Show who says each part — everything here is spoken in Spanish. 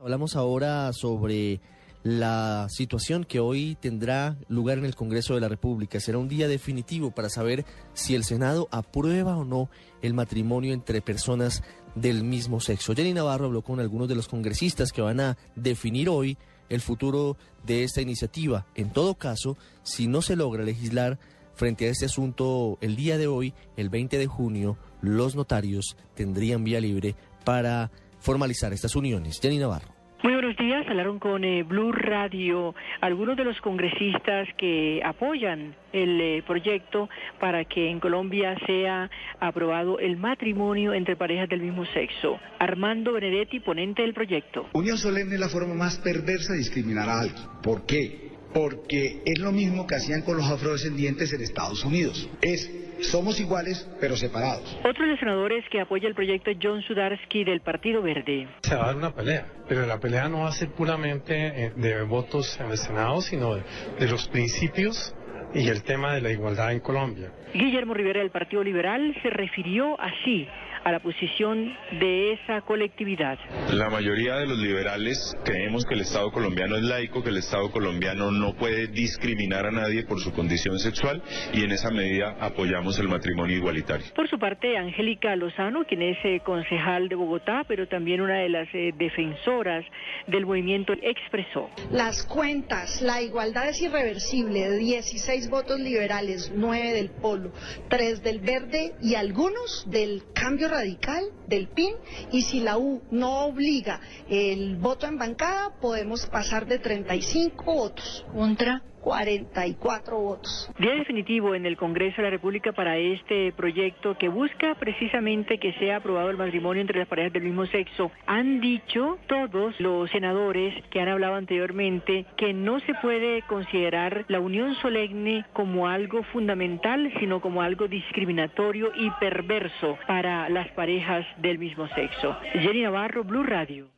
Speaker 1: Hablamos ahora sobre la situación que hoy tendrá lugar en el Congreso de la República. Será un día definitivo para saber si el Senado aprueba o no el matrimonio entre personas del mismo sexo. Jenny Navarro habló con algunos de los congresistas que van a definir hoy el futuro de esta iniciativa. En todo caso, si no se logra legislar frente a este asunto el día de hoy, el 20 de junio, los notarios tendrían vía libre para formalizar estas uniones. Jenny Navarro.
Speaker 2: Muy buenos días. Hablaron con eh, Blue Radio algunos de los congresistas que apoyan el eh, proyecto para que en Colombia sea aprobado el matrimonio entre parejas del mismo sexo. Armando Benedetti, ponente del proyecto.
Speaker 3: Unión solemne es la forma más perversa de discriminar a alguien. ¿Por qué? Porque es lo mismo que hacían con los afrodescendientes en Estados Unidos. Es somos iguales, pero separados.
Speaker 2: Otro de los senadores que apoya el proyecto es John Sudarsky del Partido Verde.
Speaker 4: Se va a dar una pelea, pero la pelea no va a ser puramente eh, de votos en el Senado, sino de, de los principios y el tema de la igualdad en Colombia.
Speaker 2: Guillermo Rivera del Partido Liberal se refirió así a la posición de esa colectividad.
Speaker 5: La mayoría de los liberales creemos que el Estado colombiano es laico, que el Estado colombiano no puede discriminar a nadie por su condición sexual y en esa medida apoyamos el matrimonio igualitario.
Speaker 2: Por su parte, Angélica Lozano, quien es eh, concejal de Bogotá, pero también una de las eh, defensoras del movimiento, expresó.
Speaker 6: Las cuentas, la igualdad es irreversible, de 16 votos liberales, 9 del polo, 3 del verde y algunos del cambio radical del PIN y si la U no obliga el voto en bancada, podemos pasar de 35 votos. Contra 44 votos.
Speaker 2: Día definitivo en el Congreso de la República para este proyecto que busca precisamente que sea aprobado el matrimonio entre las parejas del mismo sexo. Han dicho todos los senadores que han hablado anteriormente que no se puede considerar la unión solemne como algo fundamental, sino como algo discriminatorio y perverso para las parejas del mismo sexo. Jenny Navarro, Blue Radio.